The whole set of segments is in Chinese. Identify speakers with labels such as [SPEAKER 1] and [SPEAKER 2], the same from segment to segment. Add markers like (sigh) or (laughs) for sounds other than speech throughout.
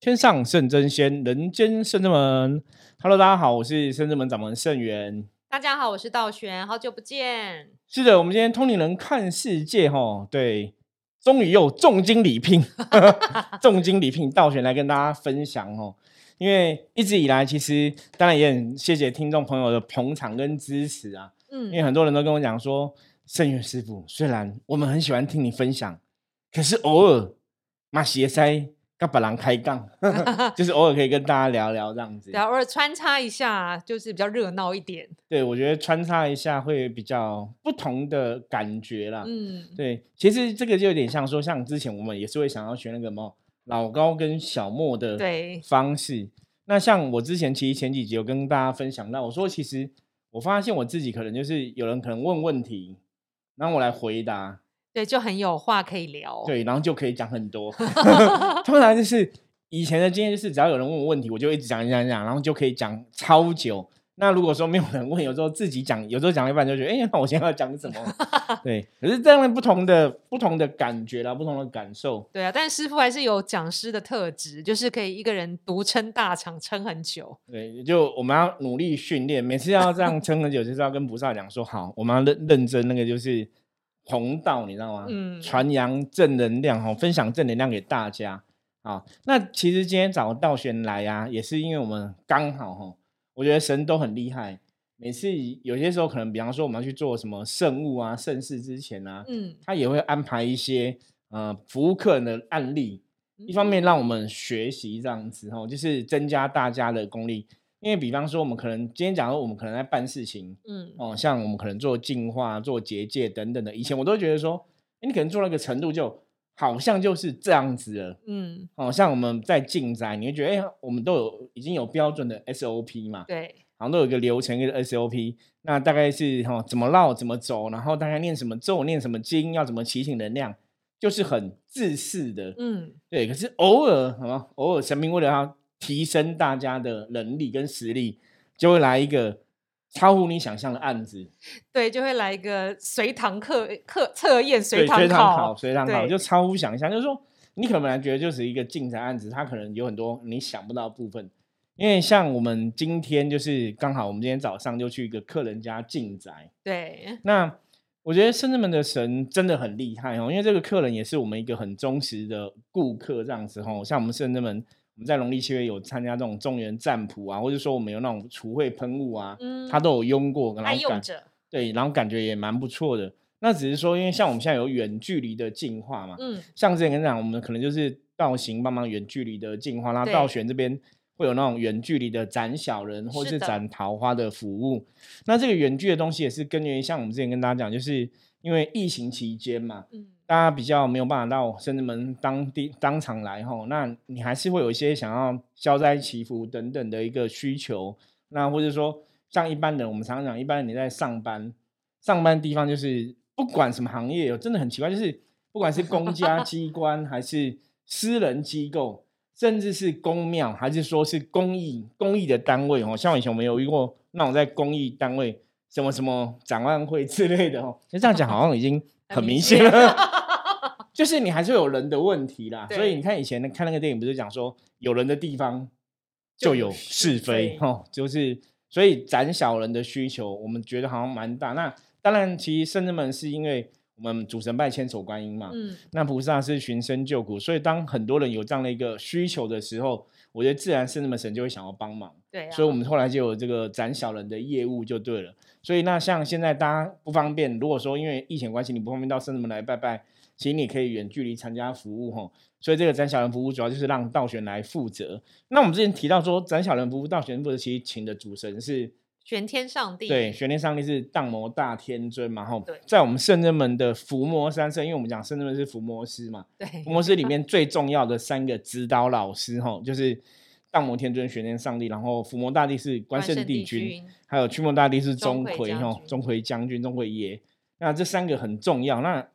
[SPEAKER 1] 天上圣真仙，人间圣真门。Hello，大家好，我是圣真门掌门圣元。
[SPEAKER 2] 大家好，我是道玄，好久不见。
[SPEAKER 1] 是的，我们今天通灵人看世界，哈，对，终于又重金礼聘，(laughs) 重金礼聘道玄来跟大家分享哦。因为一直以来，其实当然也很谢谢听众朋友的捧场跟支持啊。嗯，因为很多人都跟我讲说，圣元师傅，虽然我们很喜欢听你分享，可是偶尔马斜塞。跟本人开杠，(laughs) 就是偶尔可以跟大家聊聊这样子，
[SPEAKER 2] 偶尔穿插一下，就是比较热闹一点。
[SPEAKER 1] 对，我觉得穿插一下会比较不同的感觉啦。嗯，对，其实这个就有点像说，像之前我们也是会想要学那个么老高跟小莫的方式。那像我之前其实前几集有跟大家分享到，我说其实我发现我自己可能就是有人可能问问题，然后我来回答。
[SPEAKER 2] 对，就很有话可以聊。
[SPEAKER 1] 对，然后就可以讲很多。(laughs) (laughs) 通常就是以前的经验，就是只要有人问我问题，我就一直讲讲讲，然后就可以讲超久。那如果说没有人问，有时候自己讲，有时候讲一半就觉得，哎，那我现在要讲什么？(laughs) 对，可是这样的不同的不同的感觉啦，不同的感受。
[SPEAKER 2] 对啊，但师傅还是有讲师的特质，就是可以一个人独撑大场，撑很久。
[SPEAKER 1] 对，就我们要努力训练，每次要这样撑很久，就是要跟菩萨讲说，好，我们要认认真，那个就是。弘道，你知道吗？嗯，传扬正能量哈，分享正能量给大家啊。那其实今天找道玄来啊，也是因为我们刚好哈，我觉得神都很厉害。每次有些时候，可能比方说我们要去做什么圣物啊、盛事之前啊，嗯，他也会安排一些呃服务客人的案例，一方面让我们学习这样子哈，就是增加大家的功力。因为比方说，我们可能今天讲说，我们可能在办事情，嗯，哦，像我们可能做净化、做结界等等的，以前我都觉得说，你可能做那个程度，就好像就是这样子了，嗯，哦，像我们在进宅，你会觉得，哎，我们都有已经有标准的 SOP 嘛，
[SPEAKER 2] 对，
[SPEAKER 1] 好像都有一个流程一个 SOP，那大概是哈怎么绕怎么走，然后大概念什么咒念什么经，要怎么提醒能量，就是很自私的，嗯，对，可是偶尔，好吗？偶尔神明为了他。提升大家的能力跟实力，就会来一个超乎你想象的案子。
[SPEAKER 2] 对，就会来一个随堂课课测验，
[SPEAKER 1] 随
[SPEAKER 2] 堂
[SPEAKER 1] 考，随堂考，就超乎想象。就是说，你可能本来觉得就是一个进宅案子，它可能有很多你想不到的部分。因为像我们今天就是刚好，我们今天早上就去一个客人家进宅。
[SPEAKER 2] 对，
[SPEAKER 1] 那我觉得圣人们的神真的很厉害哦，因为这个客人也是我们一个很忠实的顾客，这样子哦，像我们圣人们。我们在农历七月有参加这种中原占卜啊，或者说我们有那种除秽喷雾啊，他都有用过，
[SPEAKER 2] 然后感
[SPEAKER 1] 对，然后感觉也蛮不错的。那只是说，因为像我们现在有远距离的进化嘛，嗯，像之前跟你讲，我们可能就是道行帮忙远距离的进化，然后道玄这边会有那种远距离的斩小人或是斩桃花的服务。那这个远距的东西也是根源于像我们之前跟大家讲，就是因为疫情期间嘛，嗯。大家比较没有办法到深圳门当地当场来吼，那你还是会有一些想要消灾祈福等等的一个需求，那或者说像一般人，我们常常讲，一般人你在上班，上班地方就是不管什么行业，真的很奇怪，就是不管是公家机关还是私人机构，甚至是公庙，还是说是公益公益的单位哦，像以前我们有遇过那种在公益单位什么什么展望会之类的哦，就这样讲好像已经很明显了。(laughs) (laughs) (laughs) 就是你还是有人的问题啦，所以你看以前看那个电影，不是讲说有人的地方就有是非哈，就是所以斩小人的需求，我们觉得好像蛮大。那当然，其实圣人们是因为我们主神拜千手观音嘛，嗯，那菩萨是寻声救苦，所以当很多人有这样的一个需求的时候，我觉得自然圣人们神就会想要帮忙，
[SPEAKER 2] 对，
[SPEAKER 1] 所以我们后来就有这个斩小人的业务就对了。所以那像现在大家不方便，如果说因为疫情关系你不方便到圣人们来拜拜。其实你可以远距离参加服务哈，所以这个展小人服务主要就是让道玄来负责。那我们之前提到说展小人服务道玄负责，其实请的主神是
[SPEAKER 2] 玄天上帝。
[SPEAKER 1] 对，玄天上帝是荡魔大天尊嘛，哈。在我们圣人门的伏魔三圣，因为我们讲圣人门是伏魔师嘛，
[SPEAKER 2] 对，
[SPEAKER 1] 伏魔师里面最重要的三个指导老师哈，就是荡魔天尊、玄天上帝，然后伏魔大帝是关圣帝君，还有驱魔大帝是钟馗哈，钟馗将军、钟馗爷。那这三个很重要。那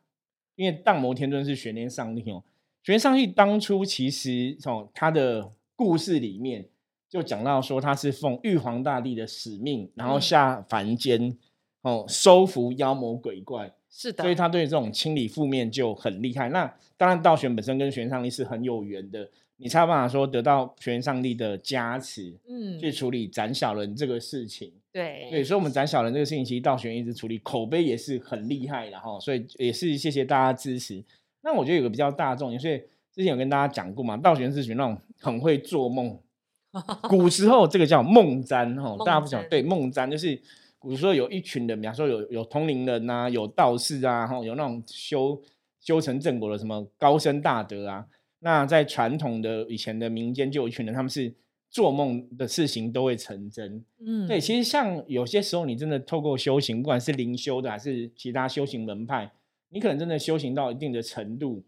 [SPEAKER 1] 因为荡魔天尊是玄天上帝哦，玄天上帝当初其实从他的故事里面就讲到说，他是奉玉皇大帝的使命，然后下凡间哦，收服妖魔鬼怪，
[SPEAKER 2] 是的，
[SPEAKER 1] 所以他对这种清理负面就很厉害。那当然道玄本身跟玄上帝是很有缘的。你才有办法说得到玄上帝的加持，嗯，去处理斩小人这个事情。
[SPEAKER 2] 对，
[SPEAKER 1] 对，所以，我们斩小人这个事情，其实道玄一直处理，口碑也是很厉害的哈。所以也是谢谢大家支持。那我觉得有个比较大众，所以之前有跟大家讲过嘛，道玄是属于那种很会做梦。(laughs) 古时候这个叫梦占哈，大家不讲对梦占就是。古时候有一群人，比方说有有通灵人呐，有道士啊，哈，有那种修修成正果的什么高僧大德啊。那在传统的以前的民间，就有一群人，他们是做梦的事情都会成真。嗯，对，其实像有些时候，你真的透过修行，不管是灵修的还是其他修行门派，你可能真的修行到一定的程度，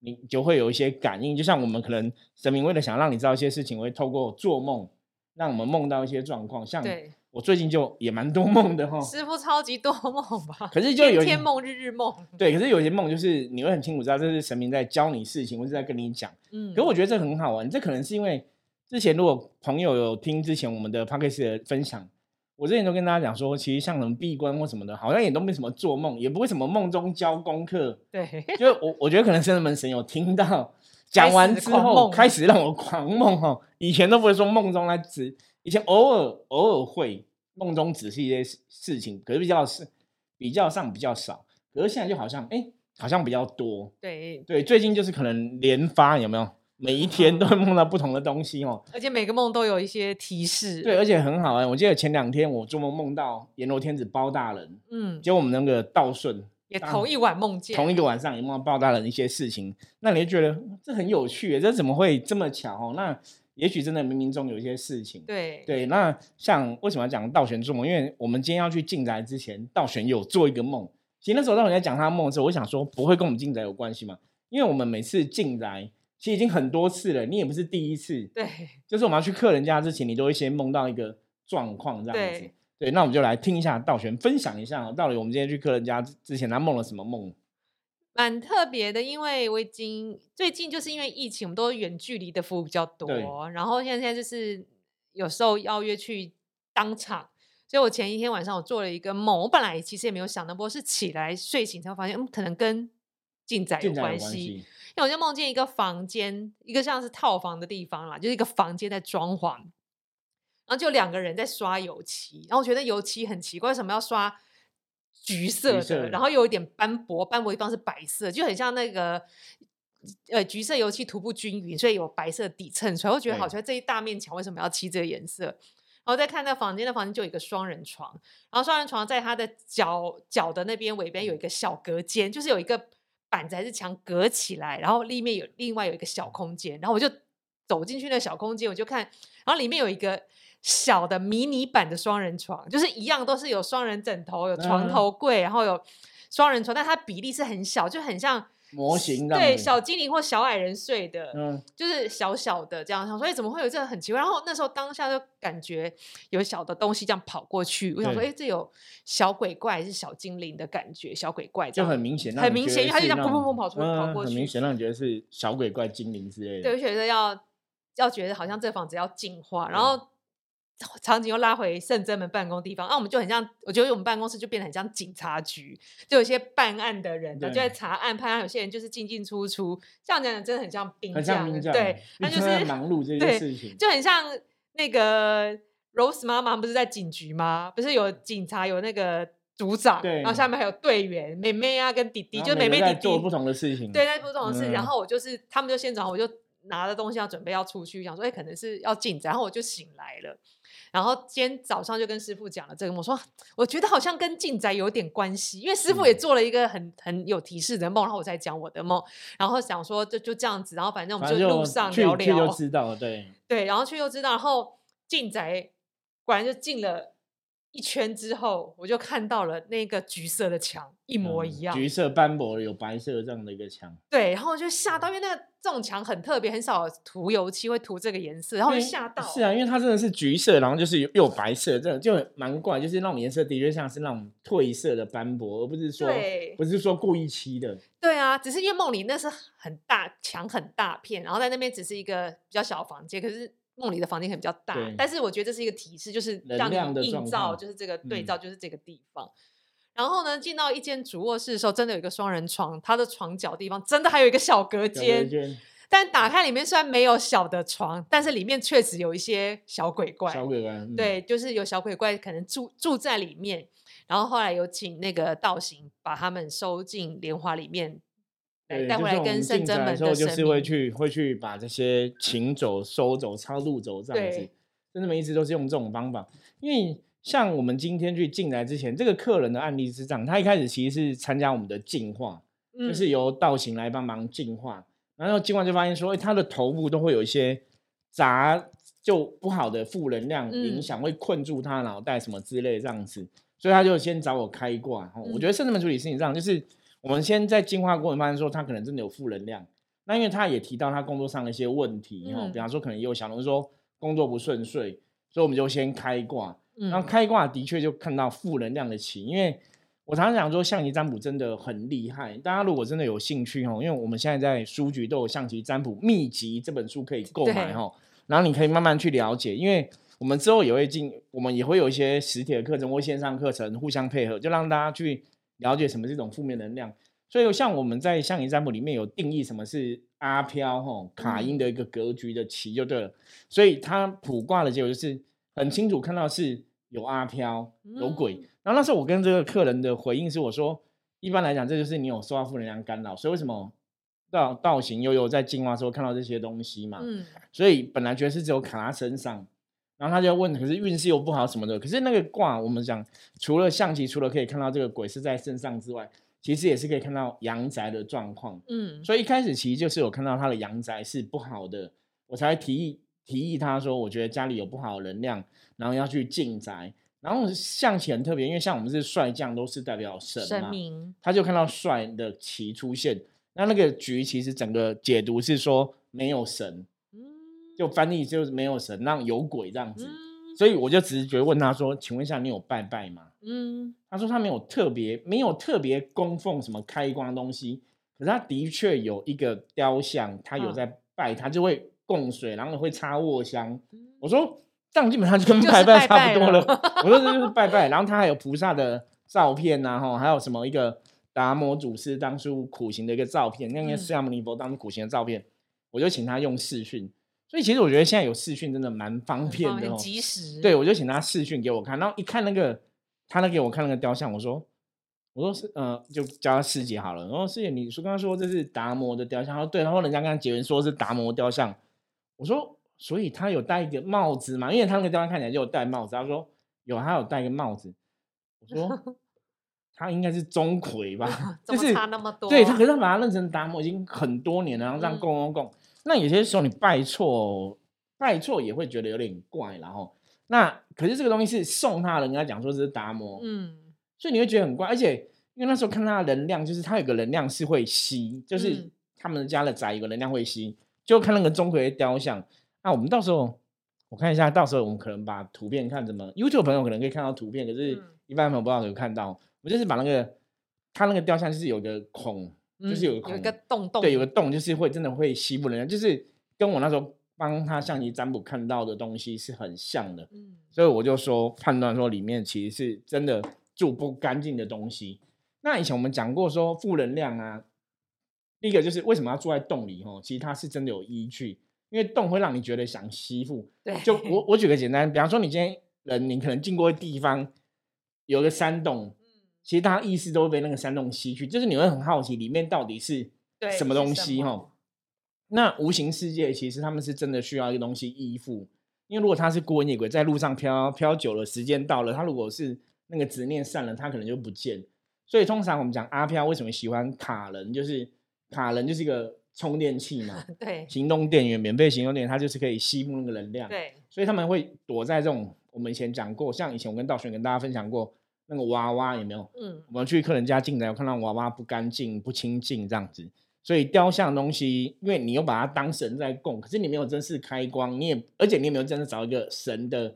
[SPEAKER 1] 你就会有一些感应。就像我们可能神明为了想让你知道一些事情，会透过做梦，让我们梦到一些状况，像。我最近就也蛮多梦的哈，
[SPEAKER 2] 师傅超级多梦吧？
[SPEAKER 1] 可是就有
[SPEAKER 2] 天梦日日梦。
[SPEAKER 1] 对，可是有些梦就是你会很清楚知道这是神明在教你事情，或是在跟你讲。嗯，可我觉得这很好玩，这可能是因为之前如果朋友有听之前我们的 p d c a 的分享，我之前都跟大家讲说，其实像什么闭关或什么的，好像也都没什么做梦，也不会什么梦中教功课。
[SPEAKER 2] 对，
[SPEAKER 1] 就我我觉得可能圣门神有听到讲完之后开始让我狂梦哈，以前都不会说梦中来指，以前偶尔偶尔会。梦中只是一些事情，可是比较是比较上比较少，可是现在就好像哎，好像比较多。
[SPEAKER 2] 对
[SPEAKER 1] 对，最近就是可能连发有没有？每一天都会梦到不同的东西哦，
[SPEAKER 2] 而且每个梦都有一些提示。
[SPEAKER 1] 对，而且很好哎，我记得前两天我做梦梦到阎罗天子包大人，嗯，结果我们那个道顺
[SPEAKER 2] 也同一晚梦见，
[SPEAKER 1] 同一个晚上也梦到包大人一些事情，那你就觉得这很有趣，这怎么会这么巧哦？那。也许真的冥冥中有一些事情，
[SPEAKER 2] 对
[SPEAKER 1] 对。那像为什么要讲道玄做梦？因为我们今天要去进宅之前，道玄有做一个梦。其实那时候道玄在讲他梦的时候，我想说不会跟我们进宅有关系嘛？因为我们每次进宅其实已经很多次了，你也不是第一次。
[SPEAKER 2] 对，
[SPEAKER 1] 就是我们要去客人家之前，你都会先梦到一个状况这样子。对，那我们就来听一下道玄分享一下，到底我们今天去客人家之前他梦了什么梦。
[SPEAKER 2] 蛮特别的，因为我已经最近就是因为疫情，我们都远距离的服务比较多，然后现在就是有时候邀约去当场，所以我前一天晚上我做了一个梦，我本来其实也没有想到，不过是起来睡醒才发现，嗯，可能跟进展有关系，因为我就梦见一个房间，一个像是套房的地方啦，就是一个房间在装潢，然后就两个人在刷油漆，然后我觉得油漆很奇怪，为什么要刷？橘色的，然后又有一点斑驳，斑驳地方是白色，就很像那个呃橘色油漆涂不均匀，所以有白色底衬出来。我觉得好像这一大面墙为什么要漆这个颜色？然后再看那房间，那房间就有一个双人床，然后双人床在它的脚脚的那边尾边有一个小隔间，就是有一个板子还是墙隔起来，然后里面有另外有一个小空间，然后我就走进去那小空间，我就看，然后里面有一个。小的迷你版的双人床，就是一样都是有双人枕头、有床头柜，然后有双人床，但它比例是很小，就很像
[SPEAKER 1] 模型
[SPEAKER 2] 对小精灵或小矮人睡的，嗯，就是小小的这样。想所以怎么会有这个很奇怪？然后那时候当下就感觉有小的东西这样跑过去，我想说，哎，这有小鬼怪还是小精灵的感觉？小鬼怪
[SPEAKER 1] 就很明显，
[SPEAKER 2] 很明显，因为它就这样砰砰砰
[SPEAKER 1] 跑
[SPEAKER 2] 出跑过去，
[SPEAKER 1] 很明显让你觉得是小鬼怪、精灵之类的。
[SPEAKER 2] 对，我觉得要要觉得好像这房子要进化，然后。场景又拉回圣真门办公地方，那我们就很像，我觉得我们办公室就变得很像警察局，就有些办案的人就在查案判案，有些人就是进进出出，这样讲真的很像兵
[SPEAKER 1] 将，
[SPEAKER 2] 对，
[SPEAKER 1] 那就是忙碌这件事情，
[SPEAKER 2] 就很像那个 Rose 妈妈不是在警局吗？不是有警察有那个组长，然后下面还有队员妹妹啊跟弟弟，就妹妹弟弟
[SPEAKER 1] 做不同的事情，
[SPEAKER 2] 对，在不同的事情，然后我就是他们就先走我就拿着东西要准备要出去，想说哎可能是要进，然后我就醒来了。然后今天早上就跟师傅讲了这个，我说我觉得好像跟进宅有点关系，因为师傅也做了一个很很有提示的梦，然后我再讲我的梦，然后想说就就这样子，然后反正我们就路上聊聊，
[SPEAKER 1] 就知道，对
[SPEAKER 2] 对，然后去就知道，然后进宅果然就进了。一圈之后，我就看到了那个橘色的墙，一模一样，
[SPEAKER 1] 橘色斑驳有白色这样的一个墙。
[SPEAKER 2] 对，然后我就吓到，因为那个这种墙很特别，很少涂油漆会涂这个颜色，然后就吓到。
[SPEAKER 1] 是啊，因为它真的是橘色，然后就是又有白色，这就蛮怪，就是那种颜色的确像是那种褪色的斑驳，而不是说不是说故意漆的。
[SPEAKER 2] 对啊，只是因为梦里那是很大墙很大片，然后在那边只是一个比较小的房间，可是。梦里的房间可能比较大，但是我觉得这是一个提示，就是让你映照，就是这个对照，就是这个地方。然后呢，进到一间主卧室的时候，真的有一个双人床，它的床角地方真的还有一个小隔间，但打开里面虽然没有小的床，但是里面确实有一些小鬼怪。
[SPEAKER 1] 小鬼怪，
[SPEAKER 2] 对，就是有小鬼怪可能住住在里面。然后后来有请那个道行把他们收进莲花里面，带回来跟圣真门的
[SPEAKER 1] 时候，就是会去会去把这些请走、收走、超度走这样子。圣真门一直都是用这种方法，因为像我们今天去进来之前，这个客人的案例是这样：他一开始其实是参加我们的净化，就是由道行来帮忙净化。然后净化就发现说，哎，他的头部都会有一些杂就不好的负能量影响，会困住他脑袋什么之类这样子。所以他就先找我开挂。我觉得圣真门处理事情这样，就是我们先在进化过程发现说他可能真的有负能量。那因为他也提到他工作上的一些问题，哈，比方说可能也有小龙说工作不顺遂，所以我们就先开挂。然后开挂的确就看到负能量的起，因为我常常讲说象棋占卜真的很厉害。大家如果真的有兴趣哦，因为我们现在在书局都有象棋占卜秘籍这本书可以购买哈，然后你可以慢慢去了解，因为。我们之后也会进，我们也会有一些实体的课程或线上课程互相配合，就让大家去了解什么这种负面能量。所以像我们在象棋占卜里面有定义什么是阿飘吼卡因的一个格局的棋就对了。所以他卜卦的结果就是很清楚看到是有阿飘有鬼。然后那时候我跟这个客人的回应是我说，一般来讲这就是你有受到负能量干扰，所以为什么道道行悠悠在进化时候看到这些东西嘛？嗯，所以本来觉得是只有卡他身上。然后他就问，可是运势又不好什么的。可是那个卦，我们讲除了象棋，除了可以看到这个鬼是在身上之外，其实也是可以看到阳宅的状况。嗯，所以一开始其实就是有看到他的阳宅是不好的，我才提议提议他说，我觉得家里有不好的能量，然后要去进宅。然后象棋很特别，因为像我们是帅将，都是代表神嘛，他就看到帅的棋出现。那那个局其实整个解读是说没有神。就翻译就是没有神，让有鬼这样子，所以我就直觉问他说：“请问一下，你有拜拜吗？”嗯，他说他没有特别没有特别供奉什么开光东西，可是他的确有一个雕像，他有在拜，他就会供水，然后会插卧香。我说这样基本上就跟拜拜差不多了。(laughs) 我说这就是拜拜，然后他还有菩萨的照片呐，哈，还有什么一个达摩祖师当初苦行的一个照片，那个释迦牟尼佛当初苦行的照片，我就请他用视讯。所以其实我觉得现在有视讯真的蛮方便的
[SPEAKER 2] 哦，及时。
[SPEAKER 1] 对，我就请他视讯给我看，然后一看那个，他那给我看那个雕像，我说，我说是，呃，就叫他师姐好了。然后师姐，你说刚刚说这是达摩的雕像，他说对，然后人家刚刚结缘说是达摩雕像，我说，所以他有戴一个帽子嘛？因为他那个雕像看起来就有戴帽子，他说有，他有戴一个帽子。我说 (laughs) 他应该是钟馗吧？(laughs)
[SPEAKER 2] 就是差那么多。
[SPEAKER 1] 对他，可是他把他认成达摩已经很多年了，然后这样供供供。那有些时候你拜错，拜错也会觉得有点怪，然后那可是这个东西是送他的人，跟他讲说这是达摩，嗯，所以你会觉得很怪，而且因为那时候看他的能量，就是他有个能量是会吸，就是他们家的宅有个能量会吸，就看那个钟馗雕像。那我们到时候我看一下，到时候我们可能把图片看怎么，YouTube 朋友可能可以看到图片，可是一般朋友不知道有看到，我就是把那个他那个雕像就是有个孔。就是有
[SPEAKER 2] 有一个洞洞，
[SPEAKER 1] 对，有个洞，就是会真的会吸附人，就是跟我那时候帮他象棋占卜看到的东西是很像的。嗯，所以我就说判断说里面其实是真的住不干净的东西。那以前我们讲过说负能量啊，第一个就是为什么要住在洞里？哦，其实它是真的有依据，因为洞会让你觉得想吸附。
[SPEAKER 2] 对，
[SPEAKER 1] 就我我举个简单，比方说你今天人，你可能经过地方有个山洞。其实大家意识都会被那个山洞吸去，就是你会很好奇里面到底是什么东西哈。那无形世界其实他们是真的需要一个东西依附，因为如果他是孤魂野鬼在路上飘飘久了，时间到了，他如果是那个执念散了，他可能就不见。所以通常我们讲阿飘为什么喜欢卡人，就是卡人就是一个充电器嘛，(laughs)
[SPEAKER 2] 对，
[SPEAKER 1] 行动电源，免费行动电源，它就是可以吸附那个能量，
[SPEAKER 2] 对，
[SPEAKER 1] 所以他们会躲在这种我们以前讲过，像以前我跟道玄跟大家分享过。那个娃娃有没有？嗯，我们去客人家进来，我看到娃娃不干净、不清净这样子，所以雕像东西，因为你又把它当神在供，可是你没有正式开光，你也而且你也没有真的找一个神的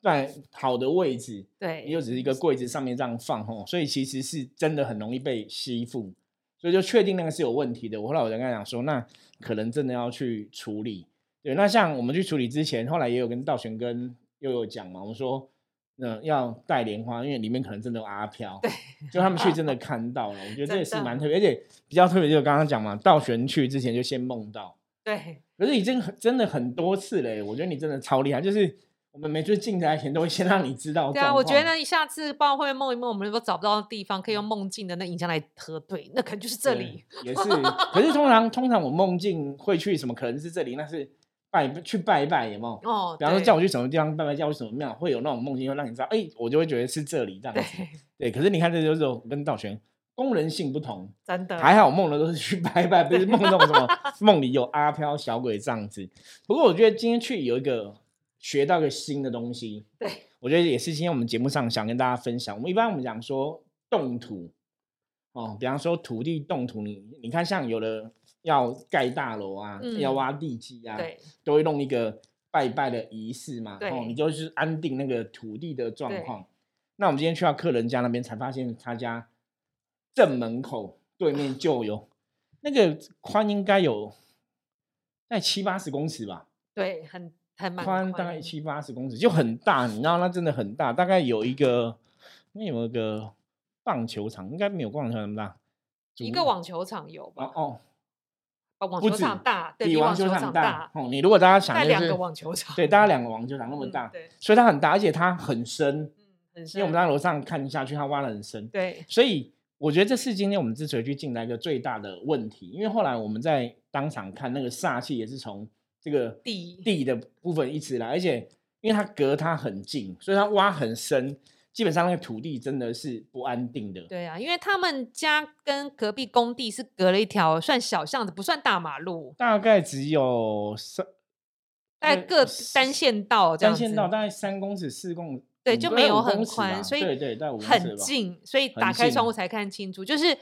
[SPEAKER 1] 在好的位置，
[SPEAKER 2] 对，
[SPEAKER 1] 你就只是一个柜子上面这样放吼，所以其实是真的很容易被吸附，所以就确定那个是有问题的。我后来我就跟他讲说，那可能真的要去处理。对，那像我们去处理之前，后来也有跟道玄跟悠悠讲嘛，我说。嗯，要带莲花，因为里面可能真的有阿飘。
[SPEAKER 2] 对，
[SPEAKER 1] 就他们去真的看到了，我觉得这也是蛮特别，而且比较特别就是刚刚讲嘛，道玄去之前就先梦到，
[SPEAKER 2] 对，
[SPEAKER 1] 可是已经很真的很多次嘞，我觉得你真的超厉害，就是我们每次进来前都会先让你知道。
[SPEAKER 2] 对啊，我觉得你下次不知道会不会梦一梦，我们如果找不到地方可以用梦境的那影像来核对，那可能就是这里。
[SPEAKER 1] 也是，可是通常通常我梦境会去什么？可能是这里，那是。拜去拜一拜，有没有？哦，比方说叫我去什么地方拜拜，叫我去什么庙，会有那种梦境，会让你知道，哎，我就会觉得是这里这样子。对，可是你看，这就是跟道玄功能性不同，
[SPEAKER 2] 真的。
[SPEAKER 1] 还好梦的都是去拜拜，不是梦那种什么 (laughs) 梦里有阿飘小鬼这样子。不过我觉得今天去有一个学到一个新的东西，
[SPEAKER 2] 对
[SPEAKER 1] 我觉得也是今天我们节目上想跟大家分享。我们一般我们讲说动土，哦，比方说土地动土，你你看像有的。要盖大楼啊，要挖地基啊，都会弄一个拜拜的仪式嘛。哦，你就是安定那个土地的状况。那我们今天去到客人家那边，才发现他家正门口对面就有那个宽，应该有在七八十公尺吧？
[SPEAKER 2] 对，很很
[SPEAKER 1] 宽，大概七八十公尺，就很大。你知道，那真的很大，大概有一个那有一个棒球场，应该没有棒球场那么大，
[SPEAKER 2] 一个网球场有吧？
[SPEAKER 1] 哦。
[SPEAKER 2] 网球场大，
[SPEAKER 1] 比
[SPEAKER 2] 网
[SPEAKER 1] 球场
[SPEAKER 2] 大。
[SPEAKER 1] 哦，你如果大家想，
[SPEAKER 2] 两个网球场，
[SPEAKER 1] 对，大家两个网球场那么大，
[SPEAKER 2] 对，
[SPEAKER 1] 所以它很大，而且它很深，
[SPEAKER 2] 嗯，很深。
[SPEAKER 1] 因为我们在楼上看下去，它挖的很深，
[SPEAKER 2] 对。
[SPEAKER 1] 所以我觉得这是今天我们之所以去进来一个最大的问题，因为后来我们在当场看那个煞气也是从这个
[SPEAKER 2] 地
[SPEAKER 1] 地的部分一直来，而且因为它隔它很近，所以它挖很深。基本上那个土地真的是不安定的。
[SPEAKER 2] 对啊，因为他们家跟隔壁工地是隔了一条算小巷子，不算大马路，
[SPEAKER 1] 大概只有三，
[SPEAKER 2] 大概各单线道这样
[SPEAKER 1] 单线道大概三公尺、四公，
[SPEAKER 2] 对，就没有很宽，所以
[SPEAKER 1] 对对，
[SPEAKER 2] 很近，所以打开窗户才看清楚，就是。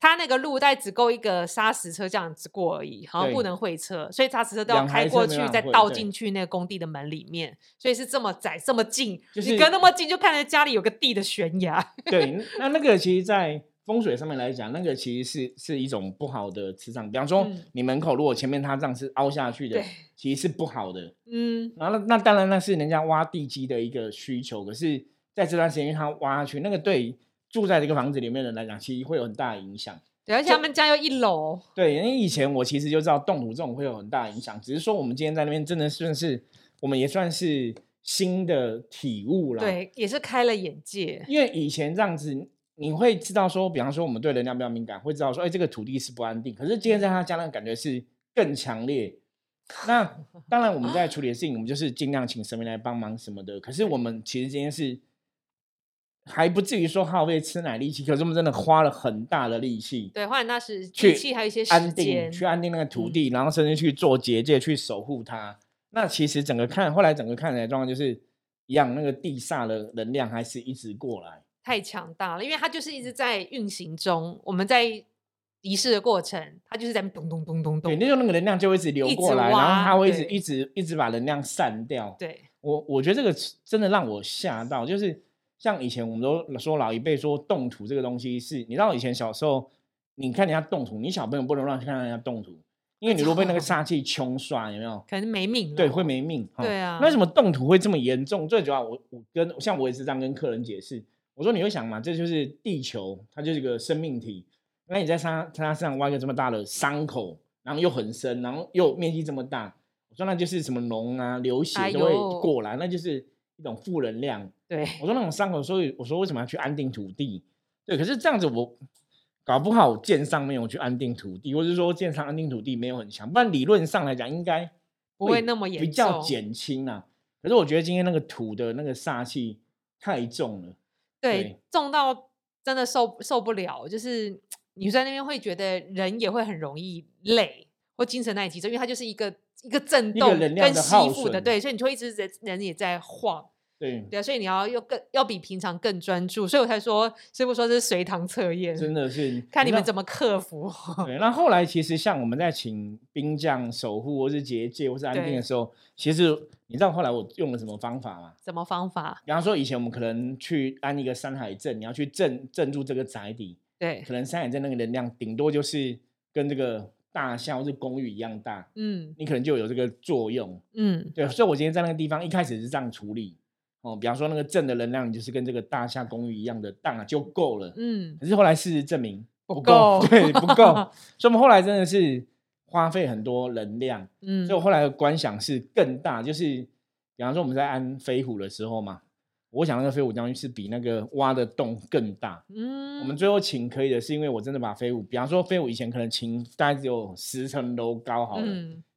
[SPEAKER 2] 他那个路带只够一个砂石车这样子过而已，好像不能会车，所以砂石车都要开过去，再倒进去那个工地的门里面，所以是这么窄这么近，你隔那么近就看着家里有个地的悬崖。
[SPEAKER 1] 对，那 (laughs) 那个其实，在风水上面来讲，那个其实是是一种不好的磁场。比方说，你门口如果前面它这样是凹下去的，其实是不好的。嗯，然后那那当然那是人家挖地基的一个需求，可是在这段时间因为他挖下去，那个对。住在这个房子里面的人来讲，其实会有很大的影响。
[SPEAKER 2] 对，而且他们家又一楼。
[SPEAKER 1] 对，因为以前我其实就知道动土这种会有很大的影响，只是说我们今天在那边真的算是，我们也算是新的体悟了。
[SPEAKER 2] 对，也是开了眼界。
[SPEAKER 1] 因为以前这样子，你会知道说，比方说我们对能量比较敏感，会知道说，哎，这个土地是不安定。可是今天在他家那个感觉是更强烈。那当然我们在处理的事情，我们就是尽量请神明来帮忙什么的。可是我们其实今天是。还不至于说耗费吃奶力气，可是我们真的花了很大的力气。
[SPEAKER 2] 对，花很大时力气，还有一些
[SPEAKER 1] 安定，去安定那个土地，然后甚至去做结界，去守护它。那其实整个看，后来整个看起来状况就是一样，那个地煞的能量还是一直过来，
[SPEAKER 2] 太强大了，因为它就是一直在运行中。我们在仪式的过程，它就是在咚咚咚咚咚，
[SPEAKER 1] 对，那就那个能量就会一直流过来，然后它会一直一直一直把能量散掉。
[SPEAKER 2] 对
[SPEAKER 1] 我，我觉得这个真的让我吓到，就是。像以前我们都说老一辈说动土这个东西是，你知道以前小时候，你看人家动土，你小朋友不能乱看人家动土，因为你如果被那个 (laughs) 煞气冲刷，有没有？
[SPEAKER 2] 可能没命。
[SPEAKER 1] 对，会没命。
[SPEAKER 2] 对啊。
[SPEAKER 1] 为什么动土会这么严重？最主要，我我跟像我也是这样跟客人解释，我说你会想嘛，这就是地球，它就是一个生命体，那你在它它身上挖一个这么大的伤口，然后又很深，然后又面积这么大，我说那就是什么脓啊、流血都会过来，那就是一种负能量。
[SPEAKER 2] 对，
[SPEAKER 1] 我说那种伤口，所以我说为什么要去安定土地？对，可是这样子我搞不好建上没有去安定土地，或者说建上安定土地没有很强，不然理论上来讲应该
[SPEAKER 2] 不会那么严重，
[SPEAKER 1] 比较减轻啊。可是我觉得今天那个土的那个煞气太重了，
[SPEAKER 2] 对，重到真的受受不了。就是你在那边会觉得人也会很容易累或精神那集中，因为它就是一个一个震动跟吸附的，对，所以你就会一直人人也在晃。
[SPEAKER 1] 对
[SPEAKER 2] 对啊，所以你要又更要比平常更专注，所以我才说师傅说是随堂测验，
[SPEAKER 1] 真的是
[SPEAKER 2] 看你们怎么克服。(laughs)
[SPEAKER 1] 对，那后来其实像我们在请兵将守护或是结界或是安定的时候，其实你知道后来我用了什么方法吗？
[SPEAKER 2] 什么方法？
[SPEAKER 1] 比方说以前我们可能去安一个山海镇，你要去镇镇住这个宅邸，
[SPEAKER 2] 对，
[SPEAKER 1] 可能山海镇那个能量顶多就是跟这个大厦或是公寓一样大，嗯，你可能就有这个作用，嗯，对，所以我今天在那个地方一开始是这样处理。哦，比方说那个正的能量，就是跟这个大厦公寓一样的大就够了。嗯，可是后来事实证明不够，对，不够。(laughs) 所以我们后来真的是花费很多能量，嗯，所以我后来的观想是更大，就是比方说我们在安飞虎的时候嘛，我想那个飞舞将军是比那个挖的洞更大，嗯，我们最后请可以的是因为我真的把飞舞，比方说飞舞以前可能请大概只有十层楼高好了，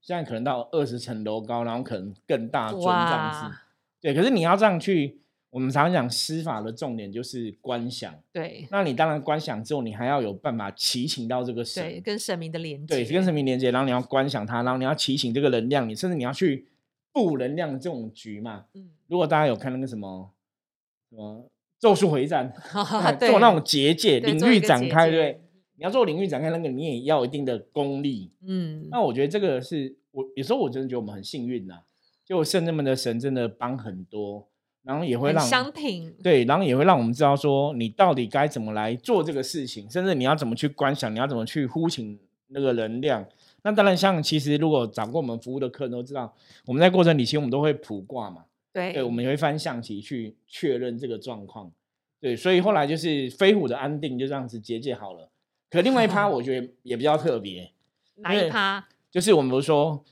[SPEAKER 1] 现在可能到二十层楼高，然后可能更大尊这样子，对，可是你要这样去。我们常常讲施法的重点就是观想，
[SPEAKER 2] 对。
[SPEAKER 1] 那你当然观想之后，你还要有办法祈请到这个神，
[SPEAKER 2] 对，跟神明的连接，
[SPEAKER 1] 对，跟神明连接。然后你要观想它，然后你要祈请这个能量，你甚至你要去布能量这种局嘛。嗯。如果大家有看那个什么什么咒术回战 (laughs) (laughs) 做那种结界领域展开，对，你要做领域展开，那个你也要一定的功力。嗯。那我觉得这个是我有时候我真的觉得我们很幸运呐，就圣人们的神真的帮很多。然后也会让
[SPEAKER 2] 相挺
[SPEAKER 1] 对，然后也会让我们知道说你到底该怎么来做这个事情，甚至你要怎么去观想，你要怎么去呼请那个能量。那当然，像其实如果掌过我们服务的客人都知道，我们在过程里其实我们都会卜卦嘛，
[SPEAKER 2] 对，
[SPEAKER 1] 对，我们也会翻象棋去确认这个状况。对，所以后来就是飞虎的安定就这样子结界好了。可另外一趴我 (laughs) 觉得也比较特别，
[SPEAKER 2] 哪一趴？
[SPEAKER 1] 就是我们说。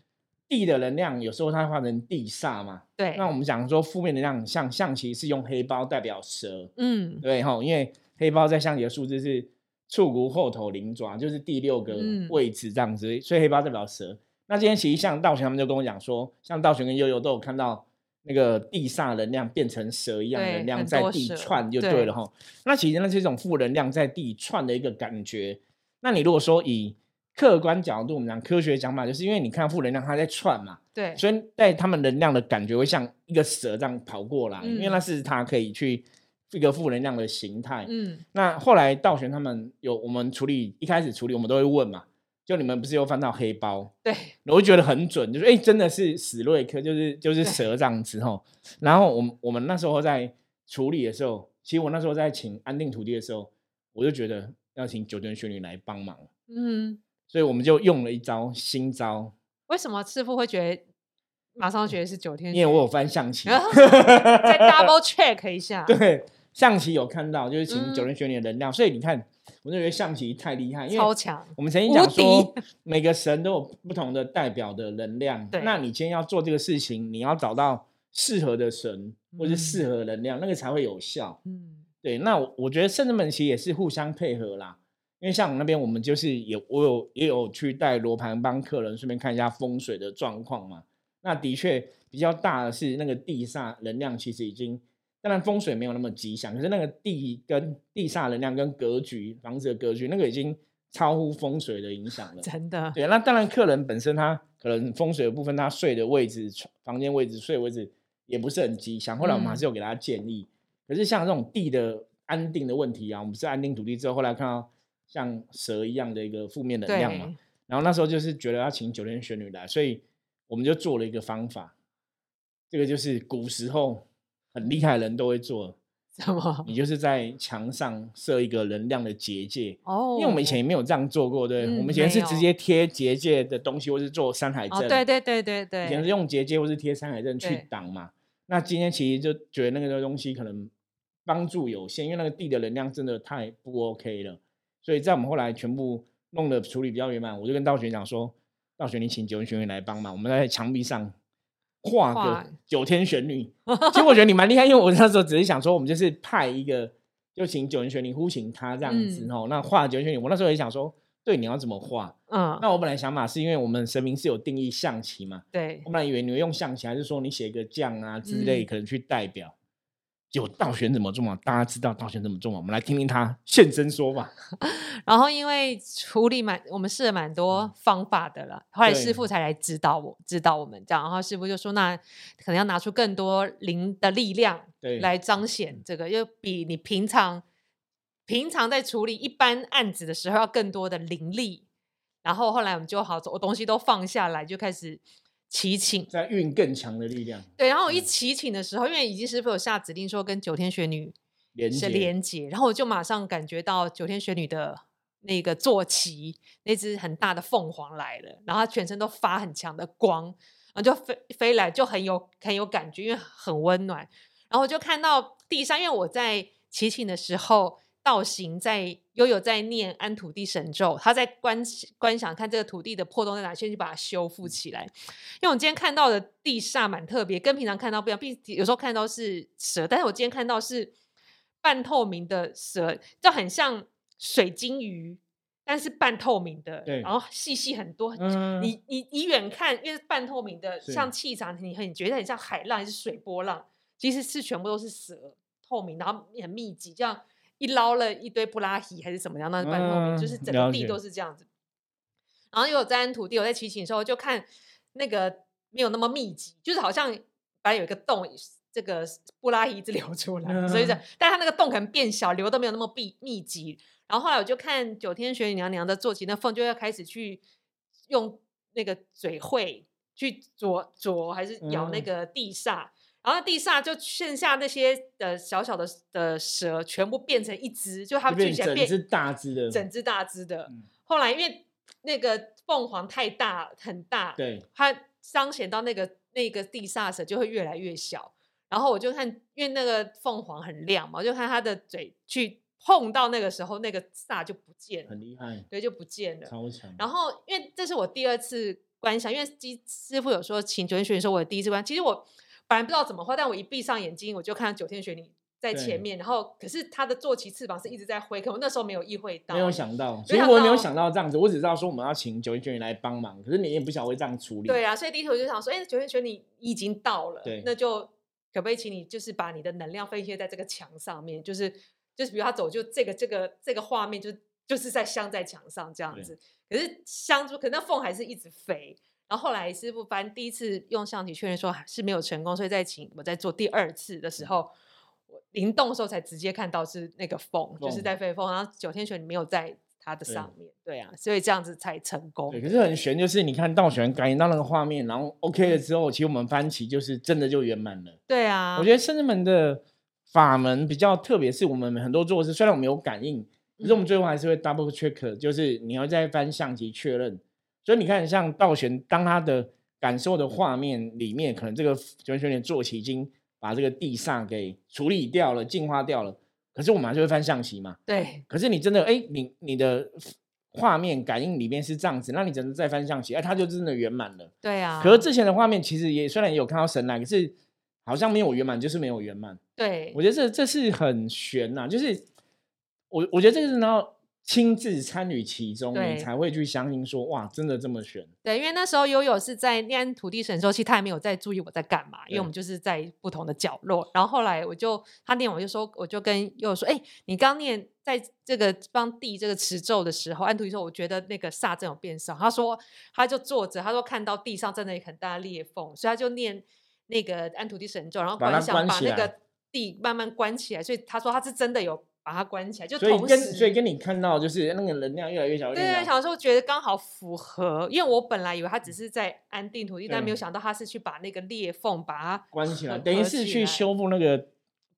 [SPEAKER 1] 地的能量有时候它化成地煞嘛，
[SPEAKER 2] 对。
[SPEAKER 1] 那我们讲说负面能量，像象棋是用黑包代表蛇，嗯，对哈，因为黑包在象棋的数字是触骨后头灵爪，就是第六个位置这样子，所以黑包代表蛇。那今天其实像道玄他们就跟我讲说，像道玄跟悠悠都有看到那个地煞能量变成蛇一样能量在地窜就对了哈。那其实那是一种负能量在地窜的一个感觉。那你如果说以客观角度，我们讲科学讲法，就是因为你看负能量它在窜嘛，
[SPEAKER 2] 对，
[SPEAKER 1] 所以在他们能量的感觉会像一个蛇这样跑过来，因为那是它可以去一个负能量的形态。嗯，那后来道玄他们有我们处理一开始处理，我们都会问嘛，就你们不是又翻到黑包？
[SPEAKER 2] 对，
[SPEAKER 1] 我就觉得很准，就是哎，真的是史瑞克，就是就是蛇这样子吼。然后我们我们那时候在处理的时候，其实我那时候在请安定土地的时候，我就觉得要请九天玄女来帮忙。嗯。所以我们就用了一招新招。
[SPEAKER 2] 为什么师傅会觉得马上觉得是九天？
[SPEAKER 1] 因为我有翻象棋，(laughs)
[SPEAKER 2] 再 double check 一下。(laughs)
[SPEAKER 1] 对，象棋有看到，就是请九人玄女的能量。所以你看，我认为象棋太厉害，因为
[SPEAKER 2] 超强。
[SPEAKER 1] 我们曾经讲说，每个神都有不同的代表的能量。那你今天要做这个事情，你要找到适合的神或是适合能量，那个才会有效。嗯，对。那我我觉得圣人们其实也是互相配合啦。因为像那边，我们就是有我有也有去带罗盘帮客人顺便看一下风水的状况嘛。那的确比较大的是那个地煞能量，其实已经当然风水没有那么吉祥，可是那个地跟地煞能量跟格局房子的格局，那个已经超乎风水的影响了。(laughs)
[SPEAKER 2] 真的。
[SPEAKER 1] 对，那当然客人本身他可能风水的部分，他睡的位置、房间位置、睡位置也不是很吉祥。后来我们还是有给他建议。可是像这种地的安定的问题啊，我们是安定土地之后，后来看到。像蛇一样的一个负面能量嘛，然后那时候就是觉得要请九天玄女来，所以我们就做了一个方法，这个就是古时候很厉害的人都会做，(laughs)
[SPEAKER 2] 什么？
[SPEAKER 1] 你就是在墙上设一个能量的结界哦，因为我们以前也没有这样做过，对，我们以前是直接贴结界的东西，或是做山海阵，
[SPEAKER 2] 对对对对对，
[SPEAKER 1] 以前是用结界或是贴山海阵去挡嘛。那今天其实就觉得那个东西可能帮助有限，因为那个地的能量真的太不 OK 了。所以在我们后来全部弄的处理比较圆满，我就跟道玄讲说：“道玄，你请九天玄女来帮忙，我们在墙壁上画个九天玄女。(laughs) ”其实我觉得你蛮厉害，因为我那时候只是想说，我们就是派一个，就请九天玄女呼请他这样子哦。那画九天玄女，我那时候也想说，对，你要怎么画？嗯，那我本来想法是因为我们神明是有定义象棋嘛，
[SPEAKER 2] 对，
[SPEAKER 1] 我本来以为你会用象棋，还是说你写一个将啊之类，可能去代表。就道玄怎么做嘛？大家知道道玄怎么做嘛？我们来听听他现身说法。(laughs)
[SPEAKER 2] 然后因为处理蛮，我们试了蛮多方法的了，后来师傅才来指导我，指导我们这样。然后师傅就说：“那可能要拿出更多灵的力量，
[SPEAKER 1] 对，
[SPEAKER 2] 来彰显这个，又比你平常平常在处理一般案子的时候要更多的灵力。”然后后来我们就好，我东西都放下来，就开始。祈请，
[SPEAKER 1] 在运更强的力量。
[SPEAKER 2] 对，然后我一祈请的时候，因为已经师傅有下指令说跟九天玄女是连接，然后我就马上感觉到九天玄女的那个坐骑，那只很大的凤凰来了，然后它全身都发很强的光，然后就飞飞来，就很有很有感觉，因为很温暖。然后我就看到地上，因为我在祈请的时候，道行在悠悠在念安土地神咒，他在观观想看这个土地的破洞在哪，先去把它修复起来。因为我今天看到的地煞蛮特别，跟平常看到不一样。并有时候看到是蛇，但是我今天看到是半透明的蛇，就很像水晶鱼，但是半透明的，然后细细很多。你你你远看，因为半透明的，像气场，你很觉得很像海浪还是水波浪，其实是全部都是蛇，透明，然后很密集，这样。一捞了一堆布拉提还是什么样？那半透明，就是整个地都是这样子。然后又有在安土地，我在骑行的时候就看那个没有那么密集，就是好像反正有一个洞，这个布拉提一直 (laughs) 流出来，所以这，但它那个洞可能变小，流的没有那么密密集。然后后来我就看九天玄女娘娘的坐骑，那凤就要开始去用那个嘴喙去啄啄，还是咬那个地煞。然后地煞就剩下那些的小小的的蛇，全部变成一只，就它聚起来变
[SPEAKER 1] 整只大只的，
[SPEAKER 2] 整只大只的。后来因为那个凤凰太大很大，
[SPEAKER 1] 对，
[SPEAKER 2] 它彰显到那个那个地煞蛇就会越来越小。然后我就看，因为那个凤凰很亮嘛，我就看它的嘴去碰到那个时候，那个煞就不见了，
[SPEAKER 1] 很厉害，
[SPEAKER 2] 对，就不见了，
[SPEAKER 1] 超强。
[SPEAKER 2] 然后因为这是我第二次观想，因为基师傅有说请九天玄女说我的第一次观，其实我。反正不知道怎么画，但我一闭上眼睛，我就看到九天玄女在前面，然后可是他的坐骑翅膀是一直在挥，可我那时候没有意会到，
[SPEAKER 1] 没有想到，其实我没有想到这样子，我只知道说我们要请九天玄女来帮忙，可是你也不晓得会这样处理。
[SPEAKER 2] 对啊，所以第一头就想说，哎，九天玄女已经到了，
[SPEAKER 1] 对，
[SPEAKER 2] 那就可不可以请你就是把你的能量分泄在这个墙上面，就是就是比如他走就这个这个这个画面就就是在镶在墙上这样子，可是镶住，可那凤还是一直飞。然后后来师傅翻第一次用相机确认说是没有成功，所以再请我在做第二次的时候，我灵动的时候才直接看到是那个凤，就是在飞凤，然后九天玄女没有在它的上面，对啊，所以这样子才成功。
[SPEAKER 1] 对，可是很悬，就是你看道玄感应到那个画面，然后 OK 了之后，其实我们翻起就是真的就圆满了。
[SPEAKER 2] 对啊，
[SPEAKER 1] 我觉得圣人门的法门比较特别，是我们很多做事虽然我们有感应，可是我们最后还是会 double check，就是你要再翻相机确认。所以你看，像道玄，当他的感受的画面里面，可能这个九天玄女坐骑已经把这个地煞给处理掉了、净化掉了。可是我们还是会翻象棋嘛？
[SPEAKER 2] 对。
[SPEAKER 1] 可是你真的，哎，你你的画面感应里面是这样子，那你只能再翻象棋，哎，他就真的圆满了。
[SPEAKER 2] 对啊。
[SPEAKER 1] 可是之前的画面其实也虽然也有看到神来，可是好像没有圆满，就是没有圆满。
[SPEAKER 2] 对。
[SPEAKER 1] 我觉得这这是很悬呐，就是我我觉得这个是然后。亲自参与其中，你才会去相信说哇，真的这么悬。
[SPEAKER 2] 对，因为那时候悠悠是在念土地神兽期，他也没有在注意我在干嘛，因为我们就是在不同的角落。然后后来我就他念，我就说，我就跟悠悠说，哎，你刚念在这个帮地这个持咒的时候，安土地说，我觉得那个煞真有变少。他说，他就坐着，他说看到地上真的有很大的裂缝，所以他就念那个安土地神咒，然后观想把那个地慢慢关起来。所以他说他是真的有。把它关起来，就
[SPEAKER 1] 所以跟所以跟你看到就是那个能量越来越小。
[SPEAKER 2] 对对，小时候觉得刚好符合，因为我本来以为他只是在安定土地，但没有想到他是去把那个裂缝把它
[SPEAKER 1] 关起来，等于是去修复那个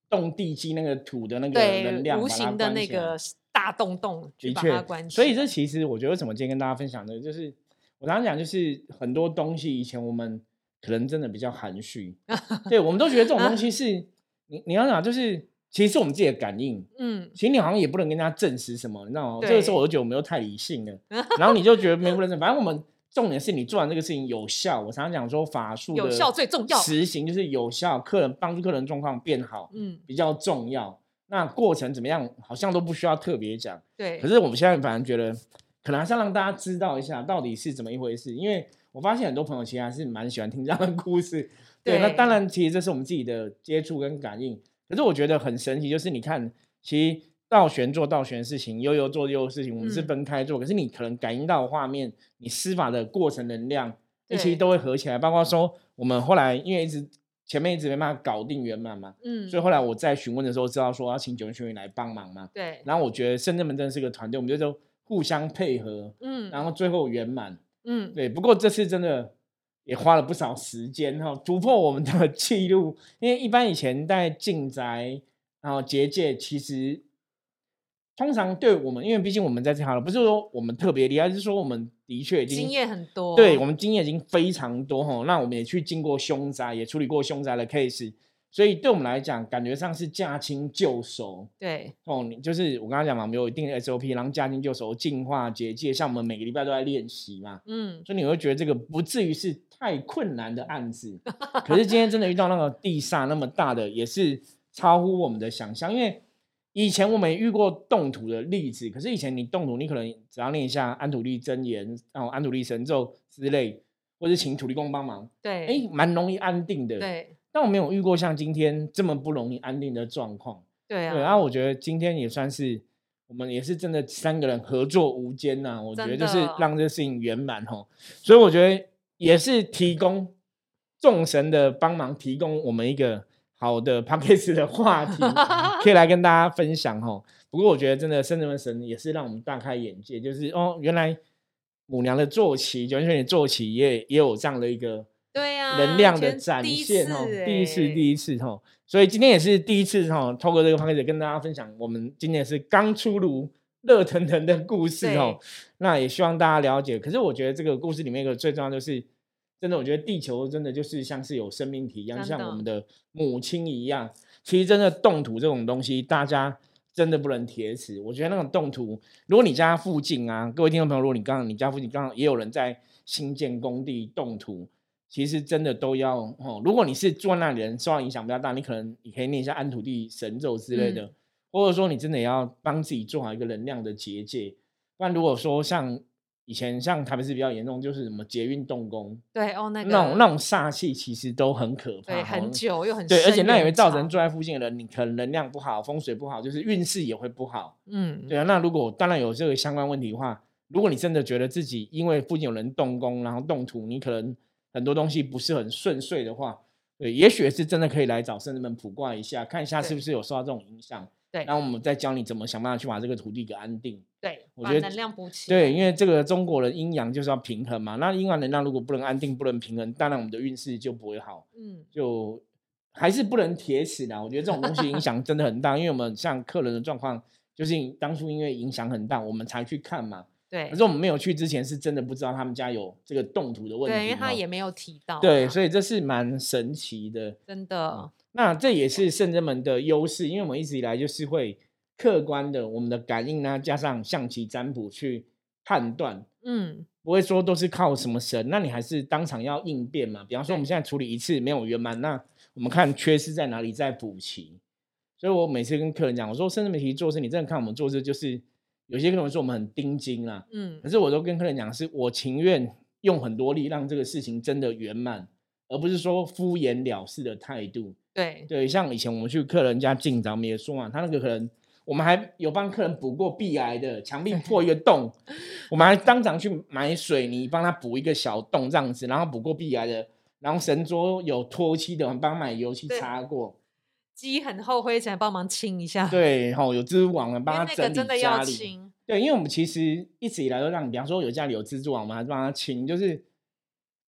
[SPEAKER 1] 动地基那个土的那个能量，
[SPEAKER 2] 无形的那个大洞洞，
[SPEAKER 1] 的确。所以这其实我觉得为什么今天跟大家分享的，就是我常常讲，就是很多东西以前我们可能真的比较含蓄，(laughs) 对我们都觉得这种东西是 (laughs) 你你要讲就是。其实是我们自己的感应，嗯，其实你好像也不能跟人家证实什么，你知道吗？这个时候我就觉得我们又太理性了，(laughs) 然后你就觉得没不能证，反正我们重点是你做完这个事情有效。我常常讲说法术
[SPEAKER 2] 有效最重要，
[SPEAKER 1] 实行就是有效，客人帮助客人状况变好，嗯，比较重要。那过程怎么样，好像都不需要特别讲，
[SPEAKER 2] 对。
[SPEAKER 1] 可是我们现在反而觉得，可能还是要让大家知道一下到底是怎么一回事，因为我发现很多朋友其实还是蛮喜欢听这样的故事。对，那当然，其实这是我们自己的接触跟感应。可是我觉得很神奇，就是你看，其实倒悬做倒悬的事情，悠悠做悠悠事情，我们是分开做。可是你可能感应到画面，你施法的过程能量，一其实都会合起来。包括说，我们后来因为一直前面一直没办法搞定圆满嘛，嗯，所以后来我在询问的时候，知道说要请九天玄女来帮忙嘛，
[SPEAKER 2] 对。
[SPEAKER 1] 然后我觉得深圳门真的是个团队，我们就互相配合，嗯，然后最后圆满，嗯，对。不过这次真的。也花了不少时间哈，突破我们的 (laughs) 记录。因为一般以前在进宅，然后结界，其实通常对我们，因为毕竟我们在这行了，不是说我们特别厉害，是说我们的确已经
[SPEAKER 2] 经验很多。
[SPEAKER 1] 对我们经验已经非常多哈。那我们也去经过凶宅，也处理过凶宅的 case，所以对我们来讲，感觉上是驾轻就熟。
[SPEAKER 2] 对，
[SPEAKER 1] 哦，你就是我刚刚讲嘛，没有一定的 SOP，然后驾轻就熟，进化结界，像我们每个礼拜都在练习嘛。嗯，所以你会觉得这个不至于是太困难的案子。可是今天真的遇到那个地煞那么大的，也是超乎我们的想象。因为以前我们遇过动土的例子，可是以前你动土，你可能只要念一下安土地真言，然后安土地神咒之类，或者请土地公帮忙，
[SPEAKER 2] 对，
[SPEAKER 1] 哎，蛮容易安定的。
[SPEAKER 2] 对。
[SPEAKER 1] 但我没有遇过像今天这么不容易安定的状况。
[SPEAKER 2] 对啊。
[SPEAKER 1] 对，然后我觉得今天也算是我们也是真的三个人合作无间呐。我觉得就是让这个事情圆满吼。所以我觉得也是提供众神的帮忙，提供我们一个好的 p a c k a g e 的话题，(laughs) 可以来跟大家分享吼。不过我觉得真的圣人神也是让我们大开眼界，就是哦，原来母娘的坐骑，九泉的坐骑也也有这样的一个。
[SPEAKER 2] 对呀，
[SPEAKER 1] 能量的展现哦，第一次，第一次哦，所以今天也是第一次哦，透过这个方式跟大家分享，我们今天是刚出炉、热腾腾的故事哦。那也希望大家了解。可是我觉得这个故事里面一个最重要就是，真的，我觉得地球真的就是像是有生命体一样，像我们的母亲一样。其实真的动土这种东西，大家真的不能铁齿。我觉得那种动土，如果你家附近啊，各位听众朋友，如果你刚刚你家附近刚刚也有人在新建工地动土。其实真的都要哦。如果你是住那里人，受到影响比较大，你可能你可以念一下安土地神咒之类的，或者说你真的要帮自己做好一个能量的结界。不然如果说像以前像台北市比较严重，就是什么捷运动工，
[SPEAKER 2] 对哦，那
[SPEAKER 1] 个那种那种煞气其实都很可怕，
[SPEAKER 2] 对，很久又很
[SPEAKER 1] 对，而且那也会造成住在附近的人，你可能能量不好，风水不好，就是运势也会不好。嗯，对啊。那如果当然有这个相关问题的话，如果你真的觉得自己因为附近有人动工，然后动土，你可能。很多东西不是很顺遂的话，对，也许是真的可以来找圣人们卜卦一下，看一下是不是有受到这种影响。
[SPEAKER 2] 对，
[SPEAKER 1] 然后我们再教你怎么想办法去把这个土地给安定。
[SPEAKER 2] 对，我觉得能量补起。
[SPEAKER 1] 对，因为这个中国人阴阳就是要平衡嘛，那阴阳能量如果不能安定、不能平衡，当然我们的运势就不会好。嗯，就还是不能铁死的。我觉得这种东西影响真的很大，因为我们像客人的状况，就是当初因为影响很大，我们才去看嘛。
[SPEAKER 2] 对，
[SPEAKER 1] 可是我们没有去之前，是真的不知道他们家有这个动土的问题。
[SPEAKER 2] 对，因为他也没有提到。
[SPEAKER 1] 对，所以这是蛮神奇的。
[SPEAKER 2] 真的。
[SPEAKER 1] 那这也是圣真门的优势，因为我们一直以来就是会客观的，我们的感应呢，加上象棋占卜去判断。嗯。不会说都是靠什么神，那你还是当场要应变嘛。比方说，我们现在处理一次没有圆满，那我们看缺失在哪里，再补齐。所以我每次跟客人讲，我说圣人媒体做事，你真的看我们做事就是。有些客人说我们很钉精啦，嗯，可是我都跟客人讲，是我情愿用很多力让这个事情真的圆满，而不是说敷衍了事的态度。
[SPEAKER 2] 对
[SPEAKER 1] 对，像以前我们去客人家进咱们也说嘛，他那个可能我们还有帮客人补过壁癌的墙壁破一个 (laughs) 洞，我们还当场去买水泥帮他补一个小洞这样子，然后补过壁癌的，然后神桌有脱漆的，我们帮买油漆擦过。
[SPEAKER 2] 积很厚灰尘，帮忙清一下。
[SPEAKER 1] 对，吼有蜘蛛网了，帮他整
[SPEAKER 2] 理
[SPEAKER 1] 家里。对，因为我们其实一直以来都让，比方说有家里有蜘蛛网，我们还是帮他清。就是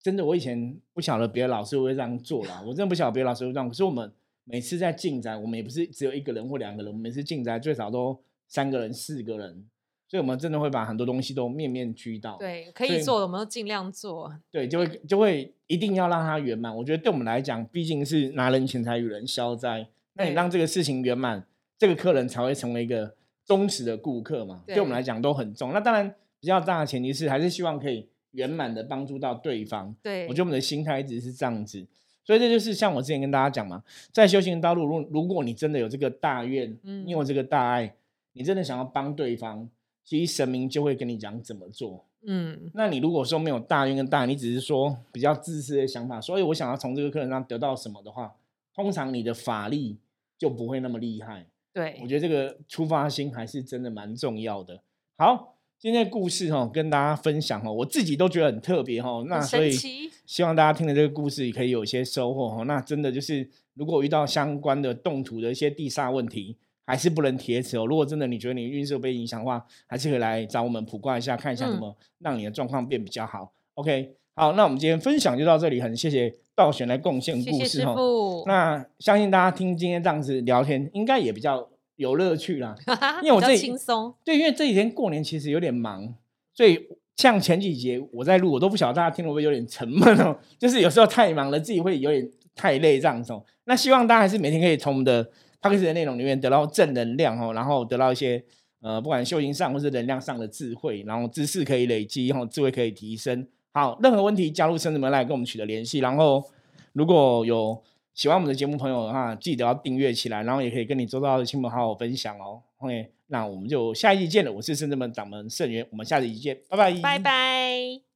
[SPEAKER 1] 真的，我以前不晓得别的老师会这样做啦，我真的不晓得别的老师会这样。可是我们每次在进宅，我们也不是只有一个人或两个人，我们每次进宅最少都三个人、四个人，所以我们真的会把很多东西都面面俱到。
[SPEAKER 2] 对，可以做，我们都尽量做。
[SPEAKER 1] 对，就会就会一定要让它圆满。我觉得对我们来讲，毕竟是拿人钱财与人消灾。那你让这个事情圆满，这个客人才会成为一个忠实的顾客嘛？对我们来讲都很重。那当然比较大的前提是，还是希望可以圆满的帮助到对方。
[SPEAKER 2] 对
[SPEAKER 1] 我觉得我们的心态一直是这样子，所以这就是像我之前跟大家讲嘛，在修行道路，如如果你真的有这个大愿，嗯，你有这个大爱，你真的想要帮对方，其实神明就会跟你讲怎么做。嗯，那你如果说没有大愿跟大，你只是说比较自私的想法，所以我想要从这个客人上得到什么的话，通常你的法力。就不会那么厉害。
[SPEAKER 2] 对，
[SPEAKER 1] 我觉得这个出发心还是真的蛮重要的。好，今天的故事哈，跟大家分享哦，我自己都觉得很特别哈。那所以希望大家听了这个故事也可以有一些收获哈。那真的就是，如果遇到相关的动土的一些地煞问题，还是不能铁齿哦。如果真的你觉得你运势被影响的话，还是可以来找我们卜卦一下，看一下怎么让你的状况变比较好。OK。好，那我们今天分享就到这里，很谢谢道玄来贡献故事
[SPEAKER 2] 哈。
[SPEAKER 1] 那相信大家听今天这样子聊天，应该也比较有乐趣啦。(laughs) 因为我这
[SPEAKER 2] 轻松，
[SPEAKER 1] 对，因为这几天过年其实有点忙，所以像前几节我在录，我都不晓得大家听会不会有点沉闷哦。就是有时候太忙了，自己会有点太累这样子。那希望大家还是每天可以从我们的 p o d c a s 的内容里面得到正能量哦，然后得到一些呃，不管修行上或是能量上的智慧，然后知识可以累积，然后智慧可以提升。好，任何问题加入生子门来跟我们取得联系。然后如果有喜欢我们的节目朋友的话，记得要订阅起来，然后也可以跟你周遭的亲朋好友分享哦。OK，那我们就下一集见了。我是圣子门掌门圣元，我们下集见，拜拜，
[SPEAKER 2] 拜拜。